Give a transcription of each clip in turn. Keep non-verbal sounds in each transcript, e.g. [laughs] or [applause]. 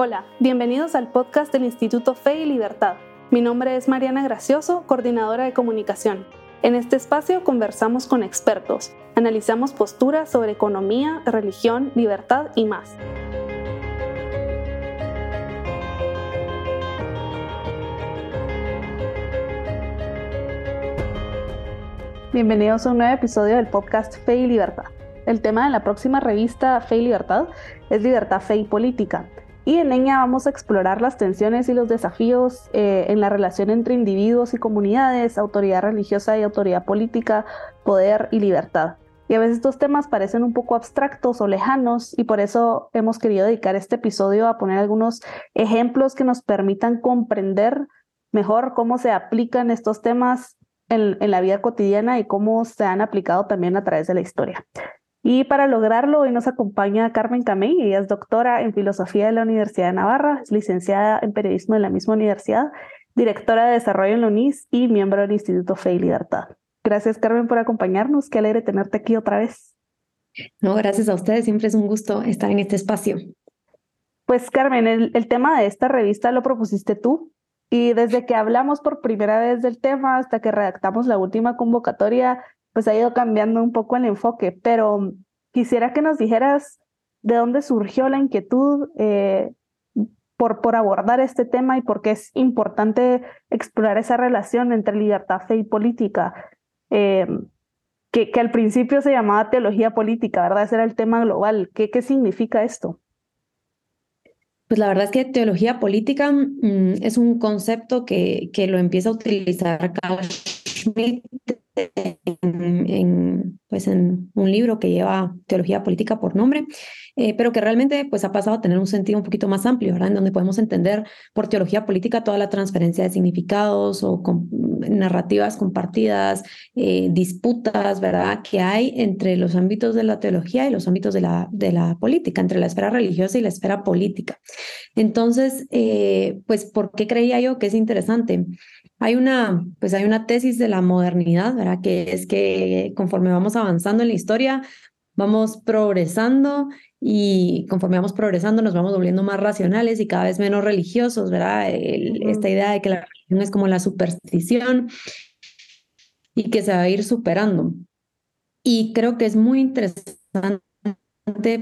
Hola, bienvenidos al podcast del Instituto Fe y Libertad. Mi nombre es Mariana Gracioso, coordinadora de comunicación. En este espacio conversamos con expertos, analizamos posturas sobre economía, religión, libertad y más. Bienvenidos a un nuevo episodio del podcast Fe y Libertad. El tema de la próxima revista Fe y Libertad es Libertad, Fe y Política. Y en ella vamos a explorar las tensiones y los desafíos eh, en la relación entre individuos y comunidades, autoridad religiosa y autoridad política, poder y libertad. Y a veces estos temas parecen un poco abstractos o lejanos y por eso hemos querido dedicar este episodio a poner algunos ejemplos que nos permitan comprender mejor cómo se aplican estos temas en, la vida cotidiana y cómo se han aplicado también a través de la historia. Y para lograrlo, hoy nos acompaña Carmen Camey, ella es doctora en Filosofía de la Universidad de Navarra, es licenciada en Periodismo en la misma universidad, directora de Desarrollo en la UNIS y miembro del Instituto Fe y Libertad. Gracias, Carmen, por acompañarnos. Qué alegre tenerte aquí otra vez. No, gracias a ustedes. Siempre es un gusto estar en este espacio. Pues, Carmen, el, el tema de esta revista lo propusiste tú, y desde que hablamos por primera vez del tema hasta que redactamos la última convocatoria, pues ha ido cambiando un poco el enfoque, pero quisiera que nos dijeras de dónde surgió la inquietud eh, por, por abordar este tema y por qué es importante explorar esa relación entre libertad, fe y política, eh, que, que al principio se llamaba teología política, ¿verdad? Ese era el tema global. ¿Qué, qué significa esto? Pues la verdad es que teología política mm, es un concepto que, que lo empieza a utilizar Carl Schmitt en, pues en un libro que lleva teología política por nombre, eh, pero que realmente pues ha pasado a tener un sentido un poquito más amplio, ¿verdad? En donde podemos entender por teología política toda la transferencia de significados o narrativas compartidas, eh, disputas, ¿verdad? Que hay entre los ámbitos de la teología y los ámbitos de la, de la política, entre la esfera religiosa y la esfera política. Entonces, eh, pues, ¿por qué creía yo que es interesante? Hay una, pues hay una tesis de la modernidad, ¿verdad? Que es que conforme vamos avanzando en la historia, vamos progresando y conforme vamos progresando nos vamos volviendo más racionales y cada vez menos religiosos, ¿verdad? esta idea de que la religión es como la superstición y que se va a ir superando. Y creo que es muy interesante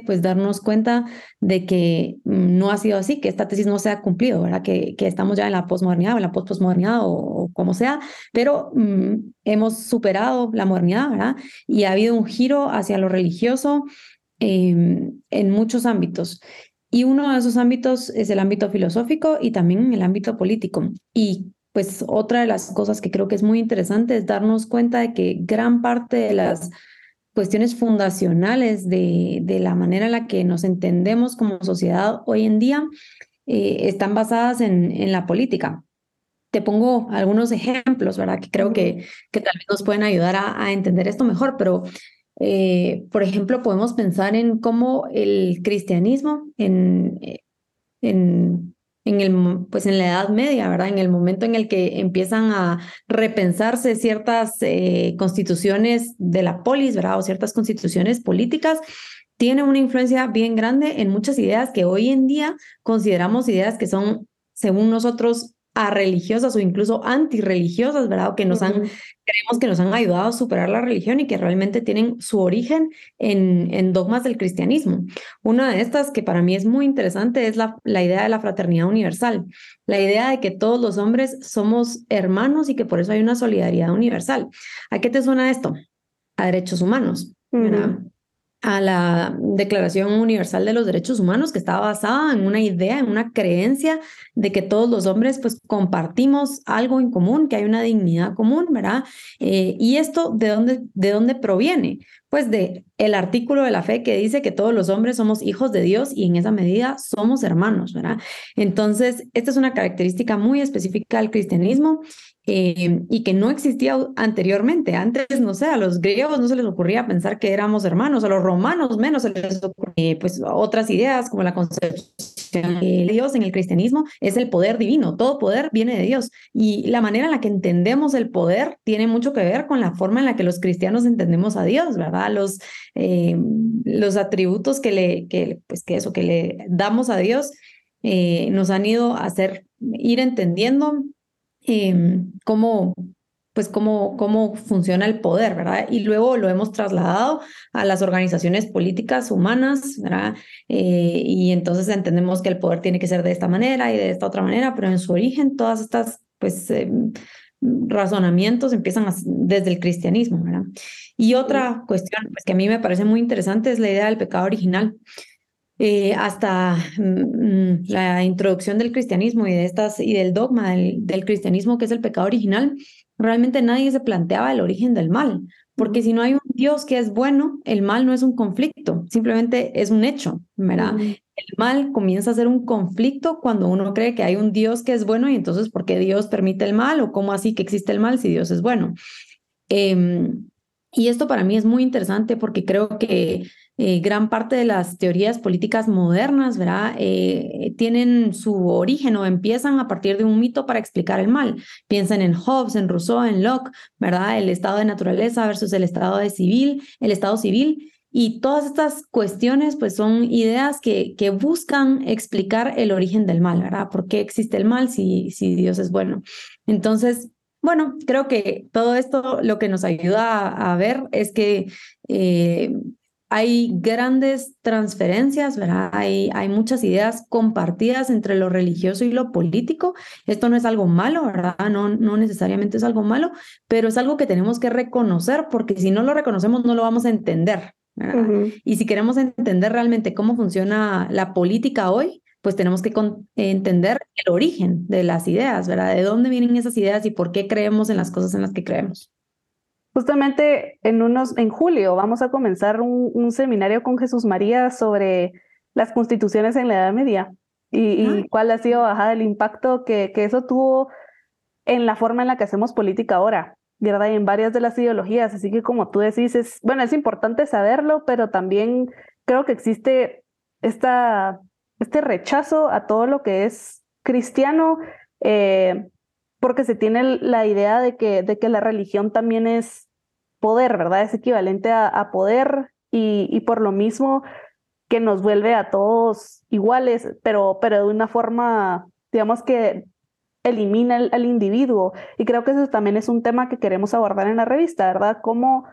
pues darnos cuenta de que mm, no ha sido así, que esta tesis no se ha cumplido, ¿verdad? Que, estamos ya en la posmodernidad o en la postposmodernidad o, como sea, pero mm, hemos superado la modernidad, ¿verdad? Y ha habido un giro hacia lo religioso em, en muchos ámbitos. Y uno de esos ámbitos es el ámbito filosófico y también el ámbito político. Y pues otra de las cosas que creo que es muy interesante es darnos cuenta de que gran parte de las cuestiones fundacionales de, de, la manera en la que nos entendemos como sociedad hoy en día eh, están basadas en, en, la política. Te pongo algunos ejemplos, ¿verdad? Que creo que, que tal vez nos pueden ayudar a, a entender esto mejor, pero eh, por ejemplo, podemos pensar en cómo el cristianismo en, en en, el, pues en la Edad Media, ¿verdad? En el momento en el que empiezan a repensarse ciertas eh, constituciones de la polis, ¿verdad? O ciertas constituciones políticas, tiene una influencia bien grande en muchas ideas que hoy en día consideramos ideas que son, según nosotros, a religiosas o incluso antirreligiosas, ¿verdad? O que nos han, creemos que nos han ayudado a superar la religión y que realmente tienen su origen en, en dogmas del cristianismo. Una de estas que para mí es muy interesante es la, la idea de la fraternidad universal, la idea de que todos los hombres somos hermanos y que por eso hay una solidaridad universal. ¿A qué te suena esto? A derechos humanos. ¿verdad? A la Declaración Universal de los Derechos Humanos, que estaba basada en una idea, en una creencia de que todos los hombres pues compartimos algo en común, que hay una dignidad común, ¿verdad? Eh, y esto, ¿de dónde, ¿de dónde proviene? Pues de el artículo de la fe que dice que todos los hombres somos hijos de Dios y en esa medida somos hermanos, ¿verdad? Entonces, esta es una característica muy específica del cristianismo eh, y que no existía anteriormente. Antes, no sé, a los griegos no se les ocurría pensar que éramos hermanos, a los romanos menos se les ocurría, pues otras ideas como la concepción de Dios en el cristianismo es el poder divino, todo poder viene de Dios y la manera en la que entendemos el poder tiene mucho que ver con la forma en la que los cristianos entendemos a Dios, ¿verdad? Los, eh, los atributos que le, que, pues que eso, que le damos a Dios eh, nos han ido a hacer ir entendiendo em, cómo, pues cómo, cómo funciona el poder, ¿verdad? Y luego lo hemos trasladado a las organizaciones políticas humanas, ¿verdad? Eh, y entonces entendemos que el poder tiene que ser de esta manera y de esta otra manera, pero en su origen todas estas, pues, em, razonamientos empiezan desde el cristianismo, ¿verdad? Y otra cuestión pues, que a mí me parece muy interesante es la idea del pecado original. Eh, hasta mm, la introducción del cristianismo y, de estas, y del dogma del, del, cristianismo, que es el pecado original, realmente nadie se planteaba el origen del mal, porque si no hay un Dios que es bueno, el mal no es un conflicto, simplemente es un hecho, ¿verdad? El mal comienza a ser un conflicto cuando uno cree que hay un Dios que es bueno y entonces, ¿por qué Dios permite el mal o cómo así que existe el mal si Dios es bueno? Eh, y esto para mí es muy interesante porque creo que eh, gran parte de las teorías políticas modernas, ¿verdad? Eh, tienen su origen o empiezan a partir de un mito para explicar el mal. Piensen en Hobbes, en Rousseau, en Locke, ¿verdad? El estado de naturaleza versus el estado de civil, el estado civil. Y todas estas cuestiones, pues son ideas que, que buscan explicar el origen del mal, ¿verdad? ¿Por qué existe el mal si, si Dios es bueno? Entonces, bueno, creo que todo esto lo que nos ayuda a, ver es que eh, hay grandes transferencias, ¿verdad? Hay, hay muchas ideas compartidas entre lo religioso y lo político. Esto no es algo malo, ¿verdad? No, no necesariamente es algo malo, pero es algo que tenemos que reconocer porque si no lo reconocemos no lo vamos a entender. Y si queremos entender realmente cómo funciona la política hoy, pues tenemos que entender el origen de las ideas, ¿verdad? De dónde vienen esas ideas y por qué creemos en las cosas en las que creemos. Justamente en, unos, en julio vamos a comenzar un, seminario con Jesús María sobre las constituciones en la Edad Media y, cuál ha sido ajá, el impacto que, que eso tuvo en la forma en la que hacemos política ahora, ¿verdad? Y en varias de las ideologías. Así que como tú decís, es, bueno, es importante saberlo, pero también creo que existe esta este rechazo a todo lo que es cristiano, eh, porque se tiene la idea de que, de que la religión también es poder, ¿verdad? Es equivalente a, poder y, por lo mismo que nos vuelve a todos iguales, pero, pero de una forma, digamos que elimina al, individuo. Y creo que eso también es un tema que queremos abordar en la revista, ¿verdad? Cómo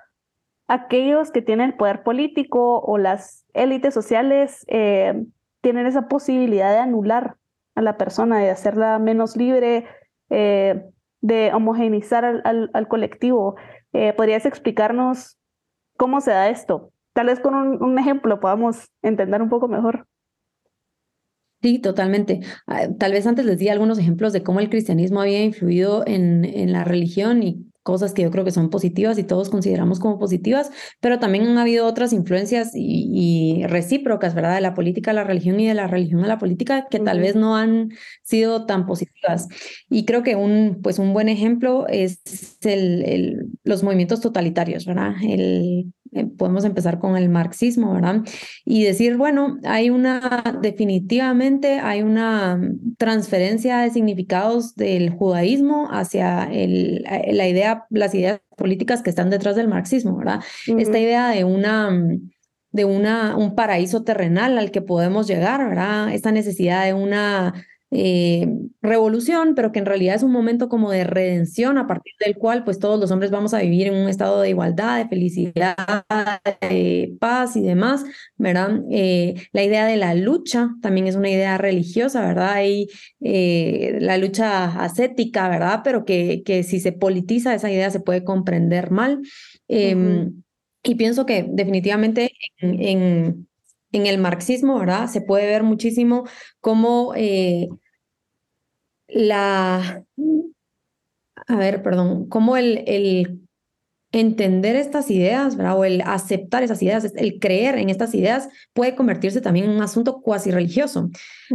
aquellos que tienen el poder político o las élites sociales eh, tienen esa posibilidad de anular a la persona, de hacerla menos libre, eh, de homogeneizar al, colectivo. Eh, ¿Podrías explicarnos cómo se da esto? Tal vez con un, ejemplo podamos entender un poco mejor. Sí, totalmente. Ah, tal vez antes les di algunos ejemplos de cómo el cristianismo había influido en, en la religión y cosas que yo creo que son positivas y todos consideramos como positivas, pero también han habido otras influencias y, recíprocas, ¿verdad? De la política a la religión y de la religión a la política que tal vez no han sido tan positivas. Y creo que un, pues un buen ejemplo es el, el, los movimientos totalitarios, ¿verdad? El, eh, podemos empezar con el marxismo, ¿verdad? Y decir, bueno, hay una, definitivamente hay una transferencia de significados del judaísmo hacia el, eh, la idea, las ideas políticas que están detrás del marxismo, ¿verdad? Esta idea de una de una, un paraíso terrenal al que podemos llegar, ¿verdad? Esta necesidad de una eh, revolución, pero que en realidad es un momento como de redención a partir del cual pues todos los hombres vamos a vivir en un estado de igualdad, de felicidad, de paz y demás, ¿verdad? Eh, la idea de la lucha también es una idea religiosa, ¿verdad? Hay eh, la lucha ascética, ¿verdad? Pero que, que si se politiza esa idea se puede comprender mal. Em, y pienso que definitivamente en, en el marxismo, ¿verdad? Se puede ver muchísimo cómo la, a ver, perdón, cómo el, el entender estas ideas, ¿verdad? O el aceptar esas ideas, el creer en estas ideas puede convertirse también en un asunto cuasi religioso.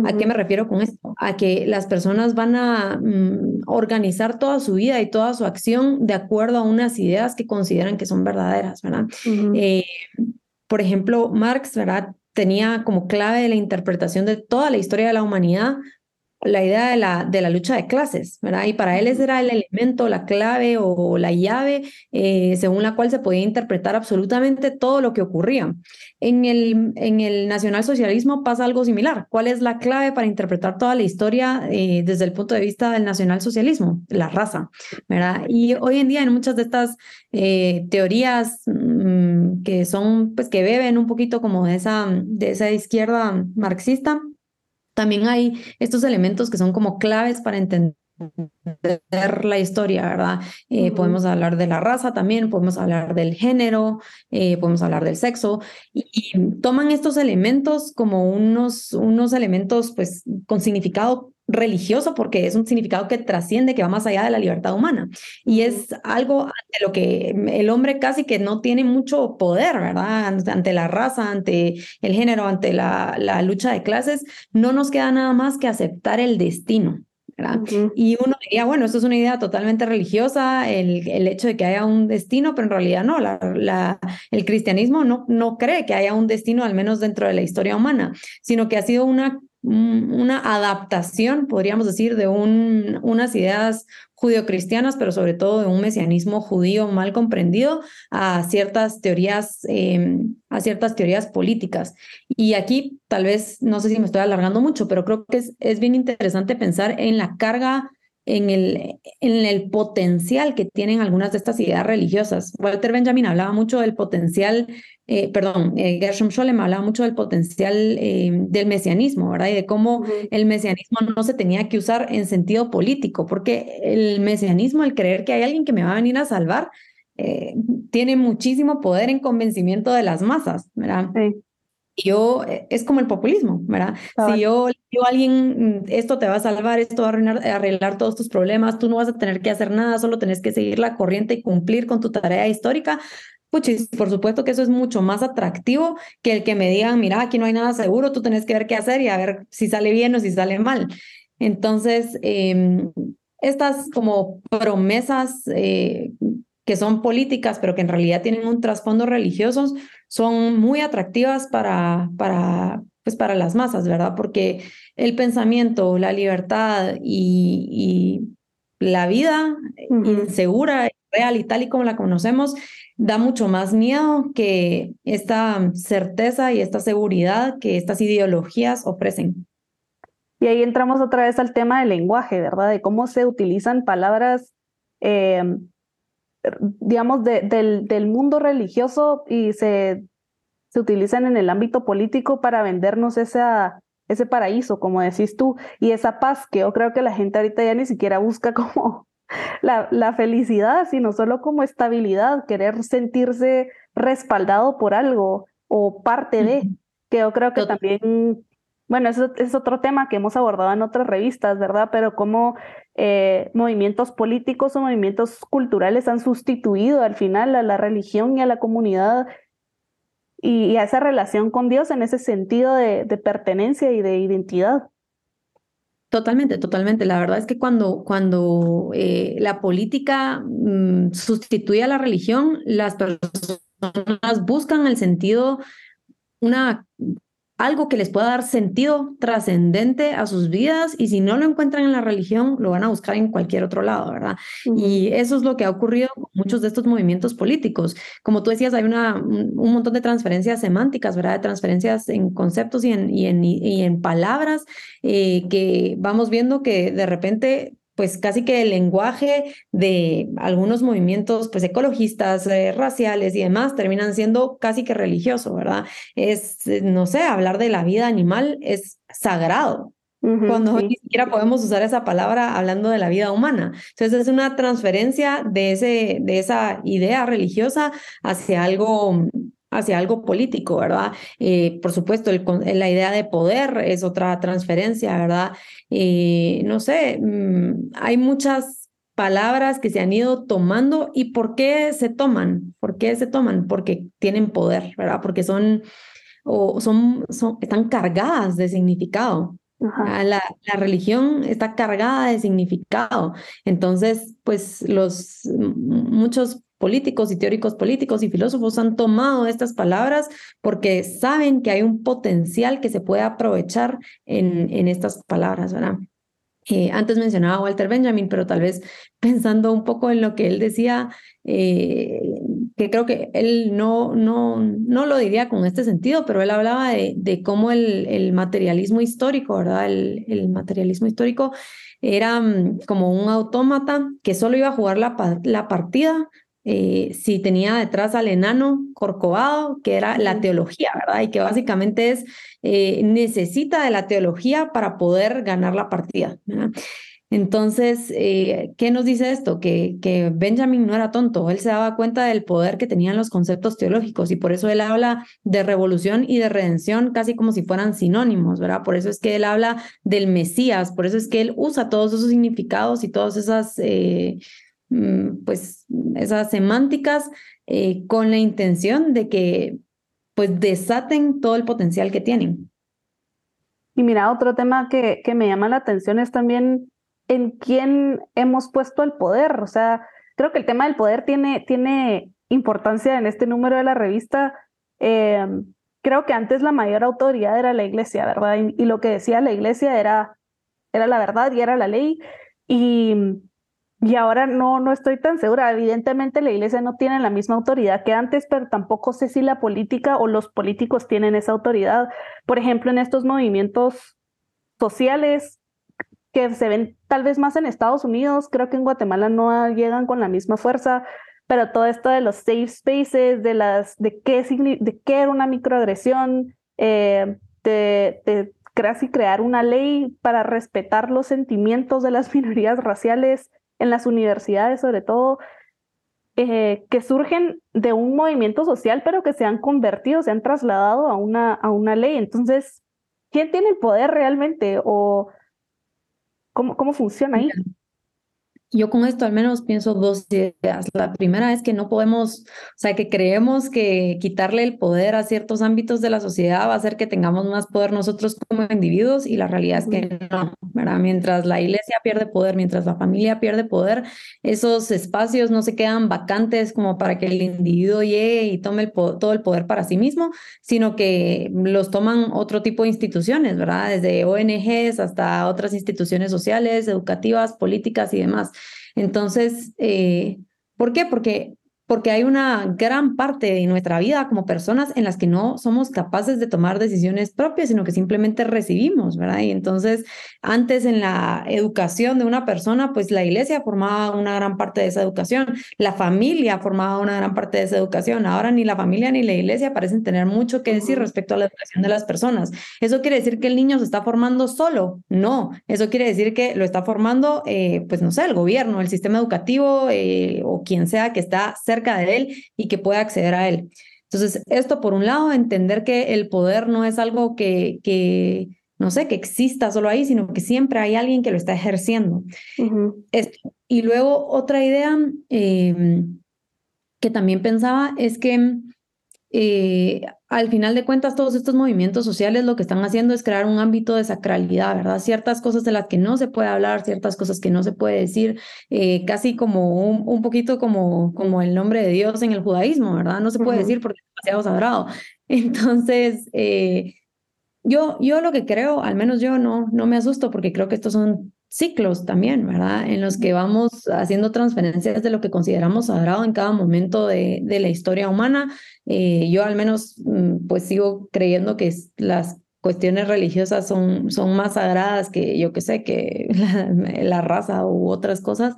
¿A qué me refiero con esto? A que las personas van a mm, organizar toda su vida y toda su acción de acuerdo a unas ideas que consideran que son verdaderas, ¿verdad? Eh, por ejemplo, Marx, ¿verdad? Tenía como clave la interpretación de toda la historia de la humanidad la idea de la, de la lucha de clases, ¿verdad? Y para él ese era el elemento, la clave o la llave eh, según la cual se podía interpretar absolutamente todo lo que ocurría. En el, en el nacionalsocialismo pasa algo similar. ¿Cuál es la clave para interpretar toda la historia eh, desde el punto de vista del nacionalsocialismo? La raza, ¿verdad? Y hoy en día en muchas de estas eh, teorías mm, que son, pues que beben un poquito como de esa, de esa izquierda marxista, también hay estos elementos que son como claves para entender la historia, ¿verdad? Eh, podemos hablar de la raza también, podemos hablar del género, eh, podemos hablar del sexo, y, toman estos elementos como unos, unos elementos pues con significado religioso porque es un significado que trasciende, que va más allá de la libertad humana. Y es algo ante lo que el hombre casi que no tiene mucho poder, ¿verdad? Ante la raza, ante el género, ante la, la lucha de clases, no nos queda nada más que aceptar el destino. Y uno diría, bueno, esto es una idea totalmente religiosa, el, el hecho de que haya un destino, pero en realidad no, la, la, el cristianismo no, no cree que haya un destino, al menos dentro de la historia humana, sino que ha sido una una adaptación, podríamos decir, de un, unas ideas judio-cristianas, pero sobre todo de un mesianismo judío mal comprendido a ciertas teorías, em, a ciertas teorías políticas. Y aquí tal vez, no sé si me estoy alargando mucho, pero creo que es, es bien interesante pensar en la carga en el, en el potencial que tienen algunas de estas ideas religiosas. Walter Benjamin hablaba mucho del potencial, eh, perdón, eh, Gershom Scholem hablaba mucho del potencial eh, del mesianismo, ¿verdad? Y de cómo el mesianismo no se tenía que usar en sentido político, porque el mesianismo, el creer que hay alguien que me va a venir a salvar, tiene muchísimo poder en convencimiento de las masas, ¿verdad? Sí yo, eh, es como el populismo, ¿verdad? Si yo digo a alguien, mm, esto te va a salvar, esto va a arreglar, arreglar, todos tus problemas, tú no vas a tener que hacer nada, solo tenés que seguir la corriente y cumplir con tu tarea histórica, puchis, por supuesto que eso es mucho más atractivo que el que me digan, mira, aquí no hay nada seguro, tú tenés que ver qué hacer y a ver si sale bien o si sale mal. Entonces, eh, estas como promesas eh, que son políticas, pero que en realidad tienen un trasfondo religioso, son muy atractivas para, para, pues para las masas, ¿verdad? Porque el pensamiento, la libertad y, la vida insegura, real y tal y como la conocemos, da mucho más miedo que esta certeza y esta seguridad que estas ideologías ofrecen. Y ahí entramos otra vez al tema del lenguaje, ¿verdad? De cómo se utilizan palabras eh, digamos, del, del, mundo religioso y se, se utilizan en el ámbito político para vendernos ese paraíso, como decís tú, y esa paz que yo creo que la gente ahorita ya ni siquiera busca [laughs] como la, la felicidad, sino solo como estabilidad, querer sentirse respaldado por algo o parte de, que yo creo que también bueno, eso es otro tema que hemos abordado en otras revistas, ¿verdad? Pero cómo eh, movimientos políticos o movimientos culturales han sustituido al final a la religión y a la comunidad y, a esa relación con Dios en ese sentido de, pertenencia y de identidad. Totalmente, totalmente. La verdad es que cuando, cuando eh, la política mm, sustituye a la religión, las personas buscan el sentido, una algo que les pueda dar sentido trascendente a sus vidas y si no lo encuentran en la religión, lo van a buscar en cualquier otro lado, ¿verdad? Y eso es lo que ha ocurrido con muchos de estos movimientos políticos. Como tú decías, hay una, un montón de transferencias semánticas, ¿verdad? De transferencias en conceptos y en, y en, y en palabras eh, que vamos viendo que de repente pues casi que el lenguaje de algunos movimientos pues ecologistas, eh, raciales y demás terminan siendo casi que religioso, ¿verdad? Es, eh, no sé, hablar de la vida animal es sagrado, cuando ni siquiera podemos usar esa palabra hablando de la vida humana. Entonces es una transferencia de, ese, de esa idea religiosa hacia algo hacia algo político, ¿verdad? Eh, por supuesto, la idea de poder es otra transferencia, ¿verdad? Eh, no sé, mm, hay muchas palabras que se han ido tomando y ¿por qué se toman? ¿Por qué se toman? Porque tienen poder, ¿verdad? Porque son, o son, son están cargadas de significado. La, la, religión está cargada de significado. Entonces, pues los muchos políticos y teóricos políticos y filósofos han tomado estas palabras porque saben que hay un potencial que se puede aprovechar en, en estas palabras, ¿verdad? Eh, antes mencionaba a Walter Benjamin, pero tal vez pensando un poco en lo que él decía, eh, que creo que él no, no, no lo diría con este sentido, pero él hablaba de, cómo el, el, materialismo histórico, ¿verdad? El, el materialismo histórico era mm, como un autómata que solo iba a jugar la, la partida eh, si tenía detrás al enano Corcovado, que era la teología, ¿verdad? Y que básicamente es, eh, necesita de la teología para poder ganar la partida. ¿verdad? Entonces, eh, ¿qué nos dice esto? Que, que Benjamin no era tonto, él se daba cuenta del poder que tenían los conceptos teológicos y por eso él habla de revolución y de redención casi como si fueran sinónimos, ¿verdad? Por eso es que él habla del Mesías, por eso es que él usa todos esos significados y todas esas... Mm, pues esas semánticas eh, con la intención de que pues desaten todo el potencial que tienen. Y mira, otro tema que, que me llama la atención es también en quién hemos puesto el poder. O sea, creo que el tema del poder tiene, tiene importancia en este número de la revista. Eh, creo que antes la mayor autoridad era la iglesia, ¿verdad? Y, y, lo que decía la iglesia era, era la verdad y era la ley. Y y ahora no, no estoy tan segura. Evidentemente la iglesia no tiene la misma autoridad que antes, pero tampoco sé si la política o los políticos tienen esa autoridad. Por ejemplo, en estos movimientos sociales que se ven tal vez más en Estados Unidos, creo que en Guatemala no llegan con la misma fuerza, pero todo esto de los safe spaces, de, las, de, qué, de qué era una microagresión, eh, de, de casi crear una ley para respetar los sentimientos de las [laughs] minorías raciales, en las universidades sobre todo, eh, que surgen de un movimiento social, pero que se han convertido, se han trasladado a una, a una ley. Entonces, ¿quién tiene el poder realmente? ¿O cómo, cómo funciona ahí? Yo con esto al menos pienso dos ideas. La primera es que no podemos, o sea, que creemos que quitarle el poder a ciertos ámbitos de la sociedad va a hacer que tengamos más poder nosotros como individuos y la realidad es que no, ¿verdad? Mientras la iglesia pierde poder, mientras la familia pierde poder, esos espacios no se quedan vacantes como para que el individuo llegue y tome el todo el poder para sí mismo, sino que los toman otro tipo de instituciones, ¿verdad? Desde ONGs hasta otras instituciones sociales, educativas, políticas y demás. Entonces, eh, ¿por qué? Porque porque hay una gran parte de nuestra vida como personas en las que no somos capaces de tomar decisiones propias, sino que simplemente recibimos, ¿verdad? Y entonces, antes en la educación de una persona, pues la iglesia formaba una gran parte de esa educación, la familia formaba una gran parte de esa educación. Ahora ni la familia ni la iglesia parecen tener mucho que decir respecto a la educación de las personas. ¿Eso quiere decir que el niño se está formando solo? No, eso quiere decir que lo está formando, eh, pues no sé, el gobierno, el sistema educativo eh, o quien sea que está cerca de él y que pueda acceder a él. Entonces, esto por un lado, entender que el poder no es algo que, que no sé, que exista solo ahí, sino que siempre hay alguien que lo está ejerciendo. Y luego otra idea em, que también pensaba es que eh, al final de cuentas, todos estos movimientos sociales lo que están haciendo es crear un ámbito de sacralidad, ¿verdad? Ciertas cosas de las que no se puede hablar, ciertas cosas que no se puede decir, eh, casi como un, un, poquito como, como el nombre de Dios en el judaísmo, ¿verdad? No se puede decir porque es demasiado sagrado. [laughs] Entonces, eh, yo, yo lo que creo, al menos yo no, no me asusto porque creo que estos son ciclos también, ¿verdad? En los que vamos haciendo transferencias de lo que consideramos sagrado en cada momento de, de la historia humana. Eh, yo al menos mm, pues sigo creyendo que las cuestiones religiosas son, son más sagradas que yo que sé, que [laughs] la, la raza u otras cosas.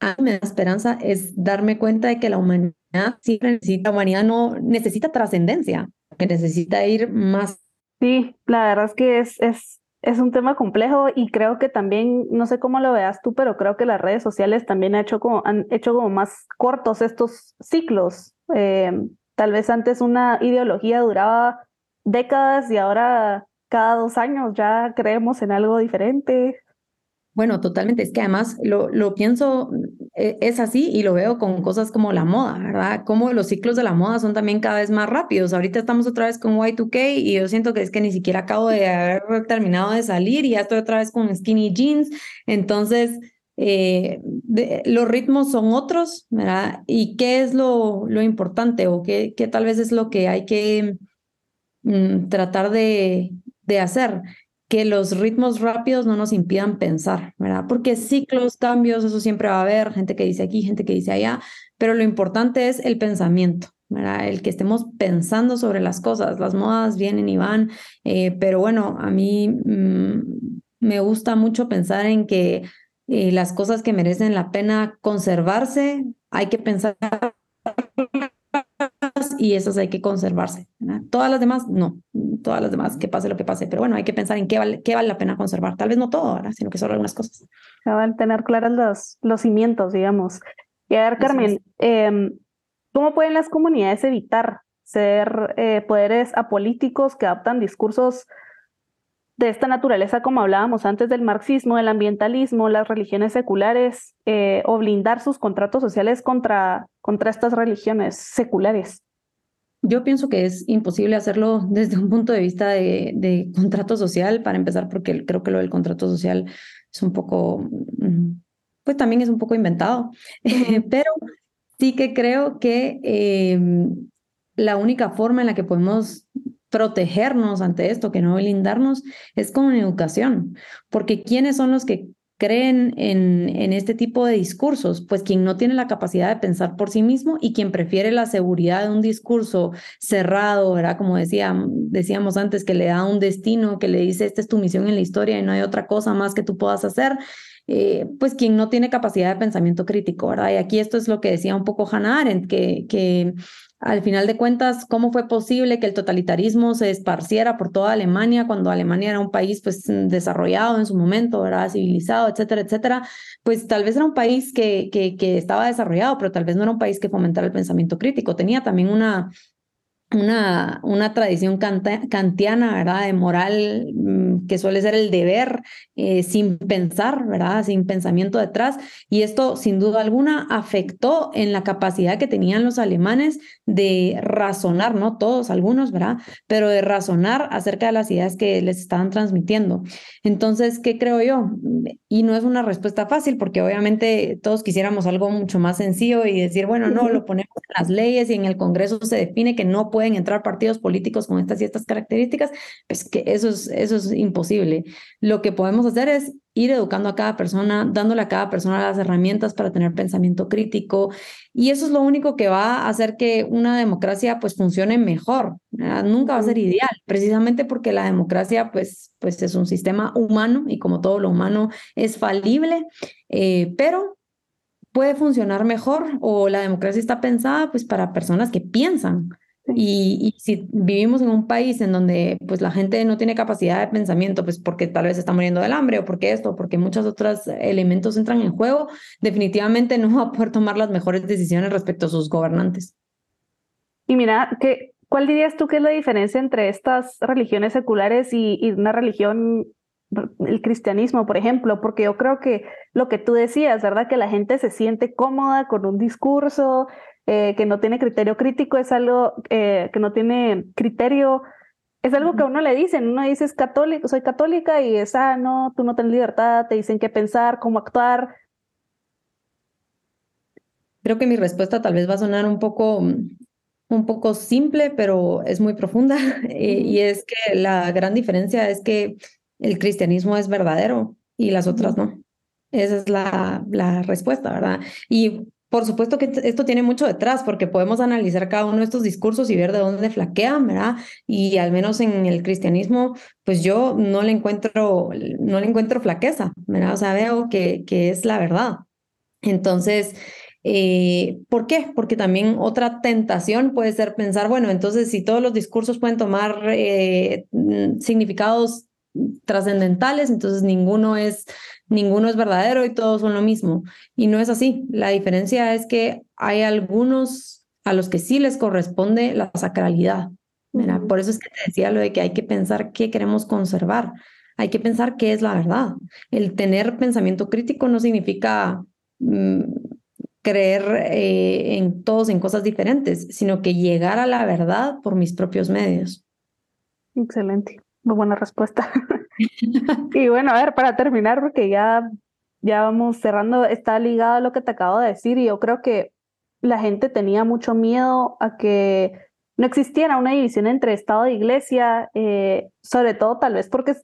A mí me da esperanza es darme cuenta de que la humanidad siempre necesita, la humanidad no necesita trascendencia, que necesita ir más. Sí, la verdad es que es, es es un tema complejo y creo que también, no sé cómo lo veas tú, pero creo que las redes sociales también han hecho como, han hecho como más cortos estos ciclos. Eh, tal vez antes una ideología duraba décadas y ahora cada dos años ya creemos en algo diferente. Bueno, totalmente. Es que además lo, lo pienso, eh, es así y lo veo con cosas como la moda, ¿verdad? Como los ciclos de la moda son también cada vez más rápidos. Ahorita estamos otra vez con Y2K y yo siento que es que ni siquiera acabo de haber terminado de salir y ya estoy otra vez con skinny jeans. Entonces, eh, los ritmos son otros, ¿verdad? ¿Y qué es lo, lo importante o qué, qué tal vez es lo que hay que mm, tratar de, de hacer? Que los ritmos rápidos no nos impidan pensar, ¿verdad? Porque ciclos, cambios, eso siempre va a haber, gente que dice aquí, gente que dice allá, pero lo importante es el pensamiento, ¿verdad? El que estemos pensando sobre las cosas, las modas vienen y van, eh, pero bueno, a mí mm, me gusta mucho pensar en que eh, las cosas que merecen la pena conservarse, hay que pensar y esas hay que conservarse. Todas las demás, no. Todas las demás, que pase lo que pase. Pero bueno, hay que pensar en qué vale, qué vale la pena conservar. Tal vez no todo, ¿verdad? sino que solo algunas cosas. Van tener claras los, los cimientos, digamos. Y a ver, Carmen, em, ¿cómo pueden las comunidades evitar ser eh, poderes apolíticos que adaptan discursos de esta naturaleza, como hablábamos antes del marxismo, el ambientalismo, las religiones seculares, eh, o blindar sus contratos sociales contra, contra estas religiones seculares? Yo pienso que es imposible hacerlo [laughs] desde un punto de vista de, contrato social, para empezar, porque creo que lo del contrato social es un poco, mm, pues también es un poco inventado, [laughs] pero sí que creo que em, la única forma en la que podemos protegernos ante esto, que no blindarnos, es con educación, porque ¿quiénes son los que creen en, este tipo de discursos? Pues quien no tiene la capacidad de pensar por sí mismo y quien prefiere la seguridad de un discurso cerrado, ¿verdad? Como decía, decíamos antes, que le da un destino, que le dice, esta es tu misión en la historia y no hay otra cosa más que tú puedas hacer. Eh, pues quien no tiene capacidad de pensamiento crítico, ¿verdad? Y aquí esto es lo que decía un poco Hannah Arendt, que al final de cuentas, ¿cómo fue posible que el totalitarismo se esparciera por toda Alemania cuando Alemania era un país pues desarrollado en su momento, ¿verdad? civilizado, etcétera, etcétera? Pues tal vez era un país que, que, que estaba desarrollado, pero tal vez no era un país que fomentara el pensamiento crítico. Tenía también una, una, una tradición kantiana, ¿verdad? De moral mm, que suele ser el deber eh, sin pensar, ¿verdad? Sin pensamiento detrás. Y esto, sin duda alguna, afectó en la capacidad que tenían los alemanes de razonar, no todos, algunos, ¿verdad? Pero de razonar acerca de las ideas que les estaban transmitiendo. Entonces, ¿qué creo yo? Y no es una respuesta fácil porque obviamente todos quisiéramos algo mucho más sencillo y decir, bueno, no, lo ponemos en las leyes y en el Congreso se define que no puede pueden entrar partidos políticos con estas y estas características, pues que eso es, eso es imposible. Lo que podemos hacer es ir educando a cada persona, dándole a cada persona las herramientas para tener pensamiento crítico y eso es lo único que va a hacer que una democracia pues funcione mejor. Nunca va a ser ideal, precisamente porque la democracia pues, pues es un sistema humano y como todo lo humano es falible, eh, pero puede funcionar mejor o la democracia está pensada pues para personas que piensan, y, si vivimos en un país en donde pues la gente no tiene capacidad de pensamiento, pues porque tal vez está muriendo del hambre o porque esto, porque muchos otros elementos entran en juego, definitivamente no va a poder tomar las mejores decisiones respecto a sus gobernantes. Y mira, ¿qué, ¿cuál dirías tú que es la diferencia entre estas religiones seculares y, y una religión el cristianismo, por ejemplo, porque yo creo que lo que tú decías, ¿verdad? Que la gente se siente cómoda con un discurso, eh, que no tiene criterio crítico, es algo eh, que no tiene criterio, es algo que a uno le dicen, uno dice es católico, soy católica y es, ah, no, tú no tienes libertad, te dicen qué pensar, cómo actuar. Creo que mi respuesta tal vez va a sonar un poco, un poco simple, pero es muy profunda, [laughs] eh, y es que la gran diferencia es que el cristianismo es verdadero y las otras no. Esa es la, la respuesta, ¿verdad? Y por supuesto que esto tiene mucho detrás, porque podemos analizar cada uno de estos discursos y ver de dónde flaquean, ¿verdad? Y al menos en el cristianismo, pues yo no le encuentro, no le encuentro flaqueza, ¿verdad? O sea, veo que, que es la verdad. Entonces, eh, ¿Por qué? Porque también otra tentación puede ser pensar, bueno, entonces si todos los discursos pueden tomar eh, mm, significados trascendentales, entonces ninguno es ninguno es verdadero y todos son lo mismo. Y no es así. La diferencia es que hay algunos a los que sí les corresponde la sacralidad. Por eso es que te decía lo de que hay que pensar qué queremos conservar. Hay que pensar qué es la verdad. El tener pensamiento crítico no significa mm, creer eh, en todos en cosas diferentes, sino que llegar a la verdad por mis propios medios. Excelente. Muy buena respuesta. [laughs] [laughs] y bueno, a ver, para terminar, porque ya, ya vamos cerrando, está ligado a lo que te acabo de decir y yo creo que la gente tenía mucho miedo a que no existiera una división entre Estado e Iglesia, eh, sobre todo tal vez porque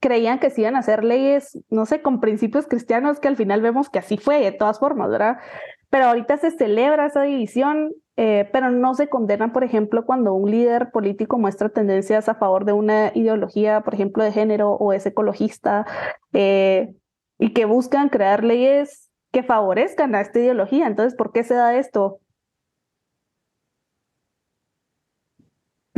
creían que se iban a hacer leyes, no sé, con principios cristianos, que al final vemos que así fue de todas formas, ¿verdad? Pero ahorita se celebra esa división, eh, pero no se condena, por ejemplo, cuando un líder político muestra tendencias a favor de una ideología, por ejemplo, de género o es ecologista, eh, y que buscan crear leyes que favorezcan a esta ideología. Entonces, ¿por qué se da esto?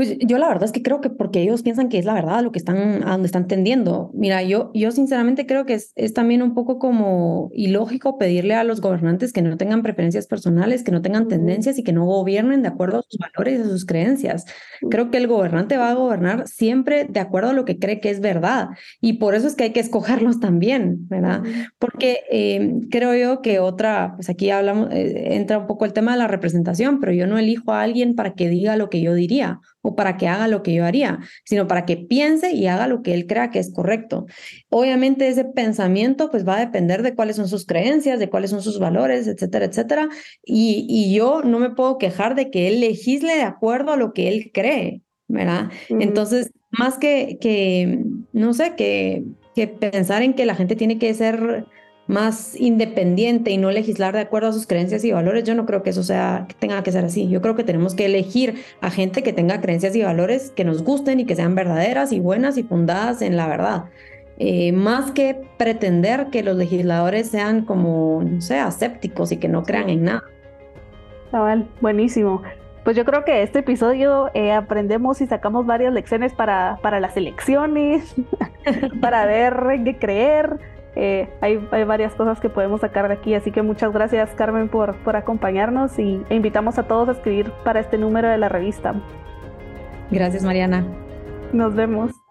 Pues yo la verdad es que creo que porque ellos piensan que es la verdad lo que están, a donde están tendiendo. Mira, yo, yo sinceramente creo que es, es también un poco como ilógico pedirle a los gobernantes que no tengan preferencias personales, que no tengan tendencias y que no gobiernen de acuerdo a sus valores y a sus creencias. Creo que el gobernante va a gobernar siempre de acuerdo a lo que cree que es verdad y por eso es que hay que escogerlos también, ¿verdad? Porque eh, creo yo que otra, pues aquí hablamos, eh, entra un poco el tema de la representación, pero yo no elijo a alguien para que diga lo que yo diría o para que haga lo que yo haría, sino para que piense y haga lo que él crea que es correcto. Obviamente ese pensamiento pues va a depender de cuáles son sus creencias, de cuáles son sus valores, etcétera, etcétera. Y, y yo no me puedo quejar de que él legisle de acuerdo a lo que él cree, ¿verdad? Entonces, más que, que, no sé, que, que pensar en que la gente tiene que ser más independiente y no legislar de acuerdo a sus creencias y valores, yo no creo que eso sea, que tenga que ser así. Yo creo que tenemos que elegir a gente que tenga creencias y valores que nos gusten y que sean verdaderas y buenas y fundadas en la verdad. Eh, más que pretender que los legisladores sean como, no sé, asépticos y que no crean en nada. Cabal, buenísimo. Pues yo creo que este episodio eh, aprendemos y sacamos varias lecciones para, para las elecciones, [laughs] para ver en qué creer, eh, hay, varias cosas que podemos sacar de aquí, así que muchas gracias Carmen por, por acompañarnos y, e invitamos a todos a escribir para este número de la revista. Gracias Mariana. Nos vemos.